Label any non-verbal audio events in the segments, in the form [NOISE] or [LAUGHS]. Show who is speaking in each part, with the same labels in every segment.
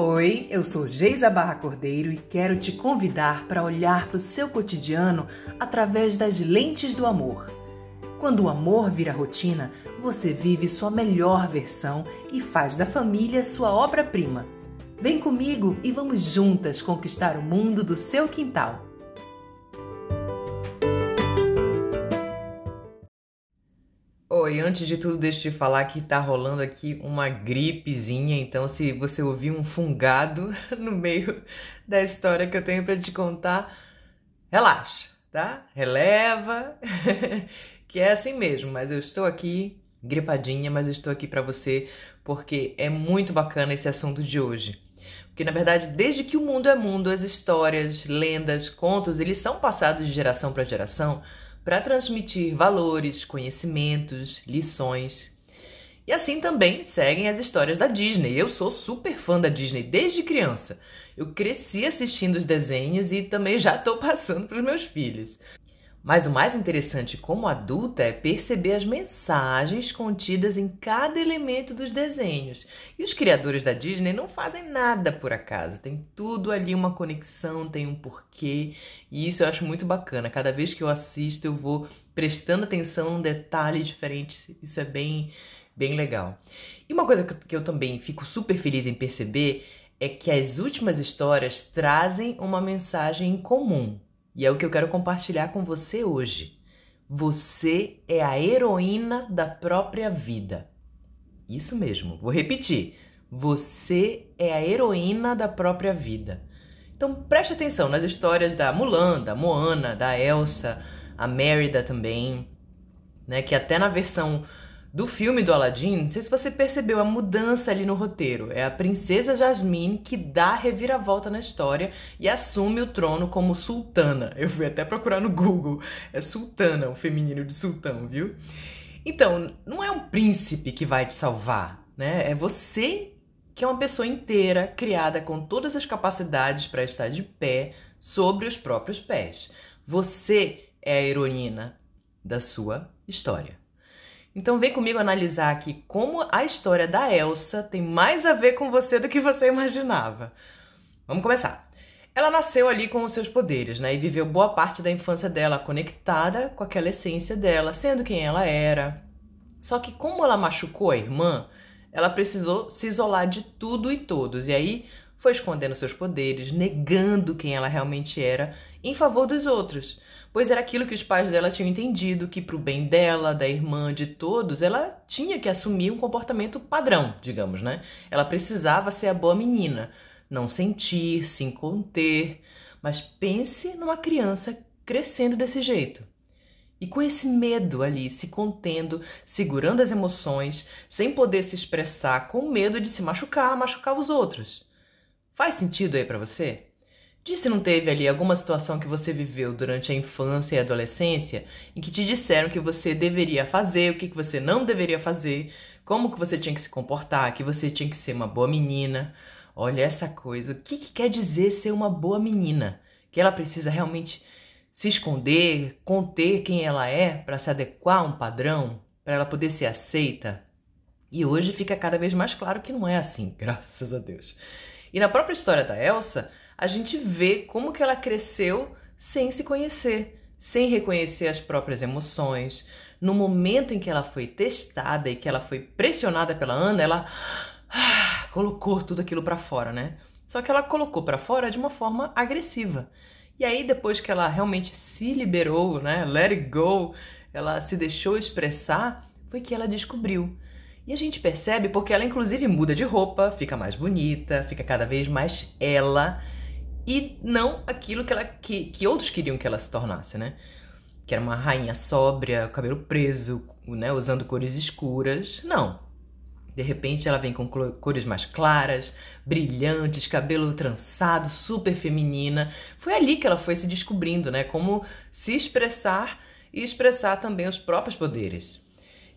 Speaker 1: Oi, eu sou Geisa Barra Cordeiro e quero te convidar para olhar para o seu cotidiano através das lentes do amor. Quando o amor vira rotina, você vive sua melhor versão e faz da família sua obra-prima. Vem comigo e vamos juntas conquistar o mundo do seu quintal.
Speaker 2: Oi, antes de tudo, deixa eu te falar que tá rolando aqui uma gripezinha, então se você ouvir um fungado [LAUGHS] no meio da história que eu tenho para te contar, relaxa, tá? Releva, [LAUGHS] que é assim mesmo, mas eu estou aqui gripadinha, mas eu estou aqui para você porque é muito bacana esse assunto de hoje. Porque na verdade, desde que o mundo é mundo, as histórias, lendas, contos, eles são passados de geração para geração para transmitir valores, conhecimentos, lições. E assim também seguem as histórias da Disney. Eu sou super fã da Disney desde criança. Eu cresci assistindo os desenhos e também já estou passando para os meus filhos. Mas o mais interessante como adulta é perceber as mensagens contidas em cada elemento dos desenhos. E os criadores da Disney não fazem nada por acaso, tem tudo ali uma conexão, tem um porquê, e isso eu acho muito bacana. Cada vez que eu assisto, eu vou prestando atenção num detalhe diferente. Isso é bem bem legal. E uma coisa que eu também fico super feliz em perceber é que as últimas histórias trazem uma mensagem em comum. E é o que eu quero compartilhar com você hoje. Você é a heroína da própria vida. Isso mesmo, vou repetir. Você é a heroína da própria vida. Então preste atenção nas histórias da Mulan, da Moana, da Elsa, a Mérida também, né? Que até na versão do filme do Aladdin, não sei se você percebeu a mudança ali no roteiro. É a princesa Jasmine que dá a reviravolta na história e assume o trono como sultana. Eu fui até procurar no Google. É sultana, o feminino de sultão, viu? Então, não é um príncipe que vai te salvar, né? É você que é uma pessoa inteira, criada com todas as capacidades para estar de pé sobre os próprios pés. Você é a heroína da sua história. Então vem comigo analisar aqui como a história da Elsa tem mais a ver com você do que você imaginava. Vamos começar. Ela nasceu ali com os seus poderes, né? E viveu boa parte da infância dela conectada com aquela essência dela, sendo quem ela era. Só que como ela machucou a irmã, ela precisou se isolar de tudo e todos. E aí foi escondendo seus poderes, negando quem ela realmente era em favor dos outros pois era aquilo que os pais dela tinham entendido, que pro bem dela, da irmã, de todos, ela tinha que assumir um comportamento padrão, digamos, né? Ela precisava ser a boa menina, não sentir, se conter. Mas pense numa criança crescendo desse jeito. E com esse medo ali, se contendo, segurando as emoções, sem poder se expressar, com medo de se machucar, machucar os outros. Faz sentido aí para você? Diz se não teve ali alguma situação que você viveu durante a infância e adolescência em que te disseram que você deveria fazer, o que, que você não deveria fazer, como que você tinha que se comportar, que você tinha que ser uma boa menina. Olha essa coisa. O que, que quer dizer ser uma boa menina? Que ela precisa realmente se esconder, conter quem ela é para se adequar a um padrão, para ela poder ser aceita? E hoje fica cada vez mais claro que não é assim, [LAUGHS] graças a Deus. E na própria história da Elsa, a gente vê como que ela cresceu sem se conhecer, sem reconhecer as próprias emoções. No momento em que ela foi testada e que ela foi pressionada pela Ana, ela ah, colocou tudo aquilo para fora, né? Só que ela colocou para fora de uma forma agressiva. E aí depois que ela realmente se liberou, né, let it go, ela se deixou expressar, foi que ela descobriu. E a gente percebe porque ela inclusive muda de roupa, fica mais bonita, fica cada vez mais ela e não aquilo que, ela, que, que outros queriam que ela se tornasse, né? Que era uma rainha sóbria, cabelo preso, né? usando cores escuras. Não. De repente ela vem com cores mais claras, brilhantes, cabelo trançado, super feminina. Foi ali que ela foi se descobrindo, né? Como se expressar e expressar também os próprios poderes.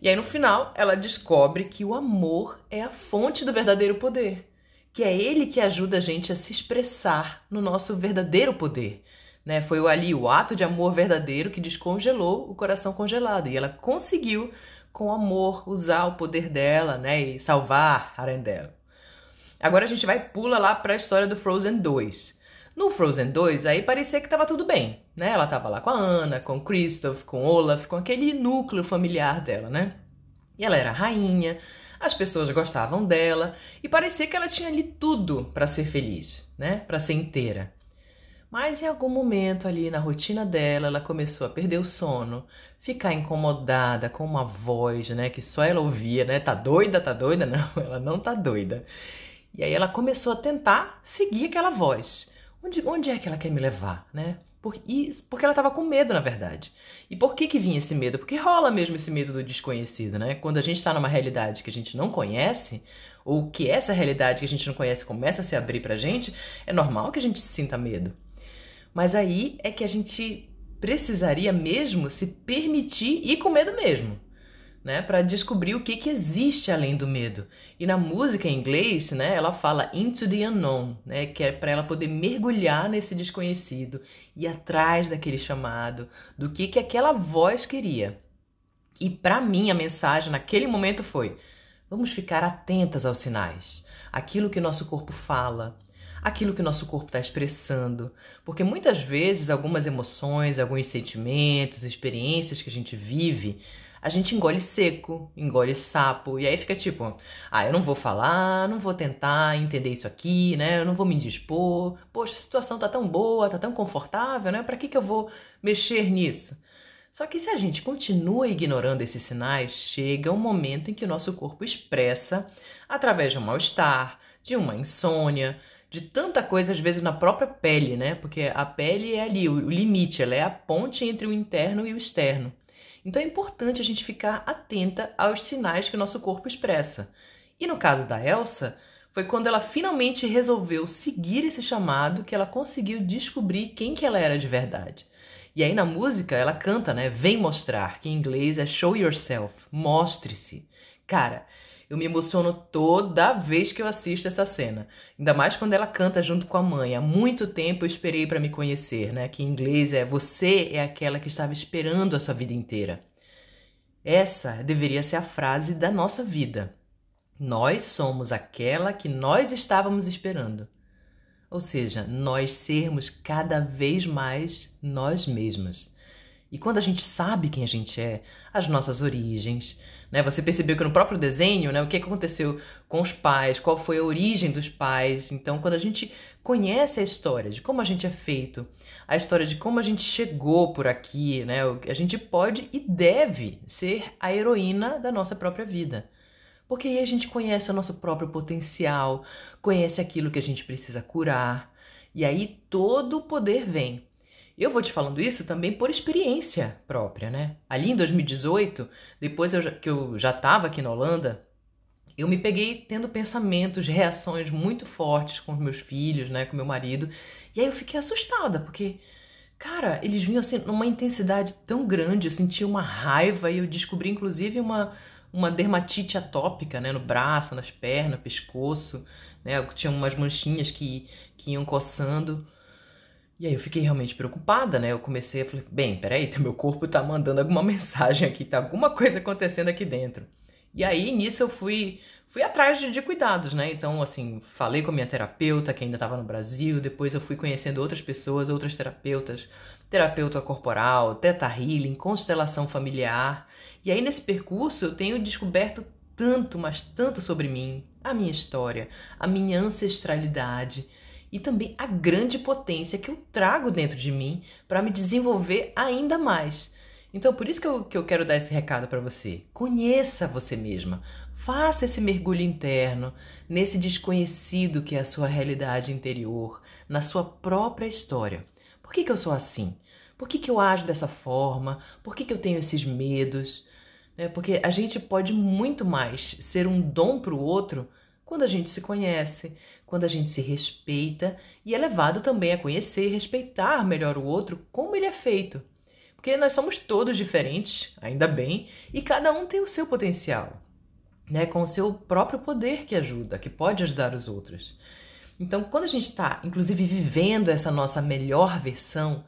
Speaker 2: E aí no final ela descobre que o amor é a fonte do verdadeiro poder que é ele que ajuda a gente a se expressar no nosso verdadeiro poder. Né? Foi ali o ato de amor verdadeiro que descongelou o coração congelado. E ela conseguiu, com amor, usar o poder dela né? e salvar Arendelle. Agora a gente vai pula lá para a história do Frozen 2. No Frozen 2, aí parecia que tava tudo bem, né? Ela tava lá com a Anna, com o Kristoff, com o Olaf, com aquele núcleo familiar dela, né? E ela era rainha, as pessoas gostavam dela e parecia que ela tinha ali tudo para ser feliz, né? Para ser inteira. Mas em algum momento ali na rotina dela, ela começou a perder o sono, ficar incomodada com uma voz, né, que só ela ouvia, né? Tá doida, tá doida? [LAUGHS] Não, ela não tá doida. E aí ela começou a tentar seguir aquela voz. Onde, onde é que ela quer me levar, né? Por, e, porque ela estava com medo, na verdade. E por que que vinha esse medo? Porque rola mesmo esse medo do desconhecido, né? Quando a gente está numa realidade que a gente não conhece, ou que essa realidade que a gente não conhece começa a se abrir pra gente, é normal que a gente sinta medo. Mas aí é que a gente precisaria mesmo se permitir ir com medo mesmo, né, para descobrir o que, que existe além do medo. E na música em inglês, né, ela fala into the unknown, né, que é para ela poder mergulhar nesse desconhecido e atrás daquele chamado, do que que aquela voz queria. E para mim a mensagem naquele momento foi: vamos ficar atentas aos sinais, aquilo que nosso corpo fala, aquilo que o nosso corpo está expressando. Porque muitas vezes algumas emoções, alguns sentimentos, experiências que a gente vive, a gente engole seco, engole sapo, e aí fica tipo, ah, eu não vou falar, não vou tentar entender isso aqui, né? Eu não vou me dispor. Poxa, a situação tá tão boa, tá tão confortável, né? Para que que eu vou mexer nisso? Só que se a gente continua ignorando esses sinais, chega um momento em que o nosso corpo expressa através de um mal-estar, de uma insônia, de tanta coisa, às vezes, na própria pele, né? Porque a pele é ali, o limite, ela é a ponte entre o interno e o externo. Então é importante a gente ficar atenta aos sinais que o nosso corpo expressa. E no caso da Elsa, foi quando ela finalmente resolveu seguir esse chamado que ela conseguiu descobrir quem que ela era de verdade. E aí na música ela canta, né? Vem mostrar, que em inglês é show yourself, mostre-se. Cara, eu me emociono toda vez que eu assisto essa cena. Ainda mais quando ela canta junto com a mãe. Há muito tempo eu esperei para me conhecer, né? Que em inglês é você é aquela que estava esperando a sua vida inteira. Essa deveria ser a frase da nossa vida. Nós somos aquela que nós estávamos esperando. Ou seja, nós sermos cada vez mais nós mesmas. E quando a gente sabe quem a gente é, as nossas origens, né? Você percebeu que no próprio desenho, né, o que aconteceu com os pais, qual foi a origem dos pais. Então, quando a gente conhece a história de como a gente é feito, a história de como a gente chegou por aqui, né, a gente pode e deve ser a heroína da nossa própria vida. Porque aí a gente conhece o nosso próprio potencial, conhece aquilo que a gente precisa curar, e aí todo o poder vem. Eu vou te falando isso também por experiência própria, né? Ali em 2018, depois eu, que eu já estava aqui na Holanda, eu me peguei tendo pensamentos, reações muito fortes com meus filhos, né, com meu marido, e aí eu fiquei assustada, porque, cara, eles vinham assim numa intensidade tão grande, eu sentia uma raiva e eu descobri inclusive uma, uma dermatite atópica, né, no braço, nas pernas, pescoço, né, tinha umas manchinhas que, que iam coçando. E aí eu fiquei realmente preocupada, né? Eu comecei a falar, bem, peraí, [LAUGHS] meu corpo tá mandando alguma mensagem aqui, tá alguma coisa acontecendo aqui dentro. E aí nisso eu fui fui atrás de, de cuidados, né? Então, assim, falei com a minha terapeuta, que ainda estava no Brasil, depois eu fui conhecendo outras pessoas, outras terapeutas, terapeuta corporal, teta healing, constelação familiar. E aí nesse percurso eu tenho descoberto tanto, mas tanto sobre mim, a minha história, a minha ancestralidade, e também a grande potência que eu trago dentro de mim para me desenvolver ainda mais. Então, por isso que eu, que eu quero dar esse recado para você. Conheça você mesma. Faça esse mergulho interno nesse desconhecido que é a sua realidade interior, na sua própria história. Por que, que eu sou assim? Por que, que eu ajo dessa forma? Por que, que eu tenho esses medos? É porque a gente pode muito mais ser um dom para o outro quando a gente se conhece, quando a gente se respeita e é levado também a conhecer e respeitar melhor o outro como ele é feito. Porque nós somos todos diferentes, ainda bem, e cada um tem o seu potencial, né, com o seu próprio poder que ajuda, que pode ajudar os outros. Então, quando a gente está, inclusive, vivendo essa nossa melhor versão,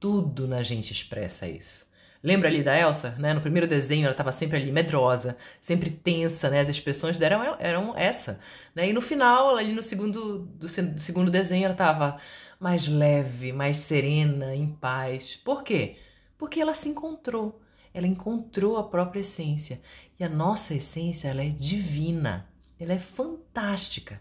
Speaker 2: tudo na gente expressa isso. Lembra ali da Elsa, né? No primeiro desenho ela estava sempre ali medrosa, sempre tensa, né? As expressões dela eram, eram essa, né? E no final, ali no segundo do, do segundo desenho ela estava mais leve, mais serena, em paz. Por quê? Porque ela se encontrou. Ela encontrou a própria essência. E a nossa essência, ela é divina. Ela é fantástica.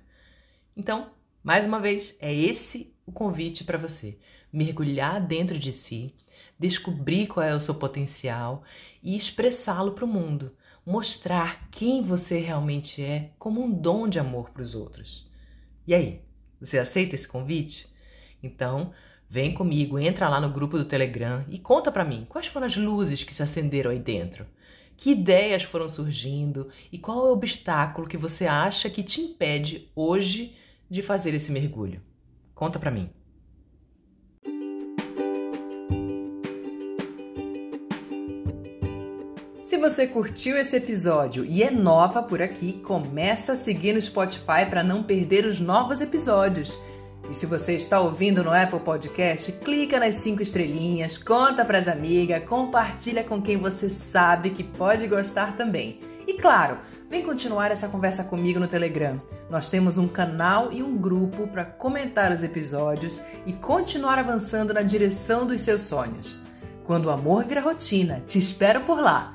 Speaker 2: Então, mais uma vez, é esse o convite para você. Mergulhar dentro de si, descobrir qual é o seu potencial e expressá-lo para o mundo. Mostrar quem você realmente é como um dom de amor para os outros. E aí, você aceita esse convite? Então, vem comigo, entra lá no grupo do Telegram e conta para mim quais foram as luzes que se acenderam aí dentro. Que ideias foram surgindo e qual é o obstáculo que você acha que te impede hoje de fazer esse mergulho? Conta para mim.
Speaker 1: Você curtiu esse episódio e é nova por aqui, começa a seguir no Spotify para não perder os novos episódios. E se você está ouvindo no Apple Podcast, clica nas cinco estrelinhas, conta para as amigas, compartilha com quem você sabe que pode gostar também. E claro, vem continuar essa conversa comigo no Telegram. Nós temos um canal e um grupo para comentar os episódios e continuar avançando na direção dos seus sonhos. Quando o amor vira rotina, te espero por lá.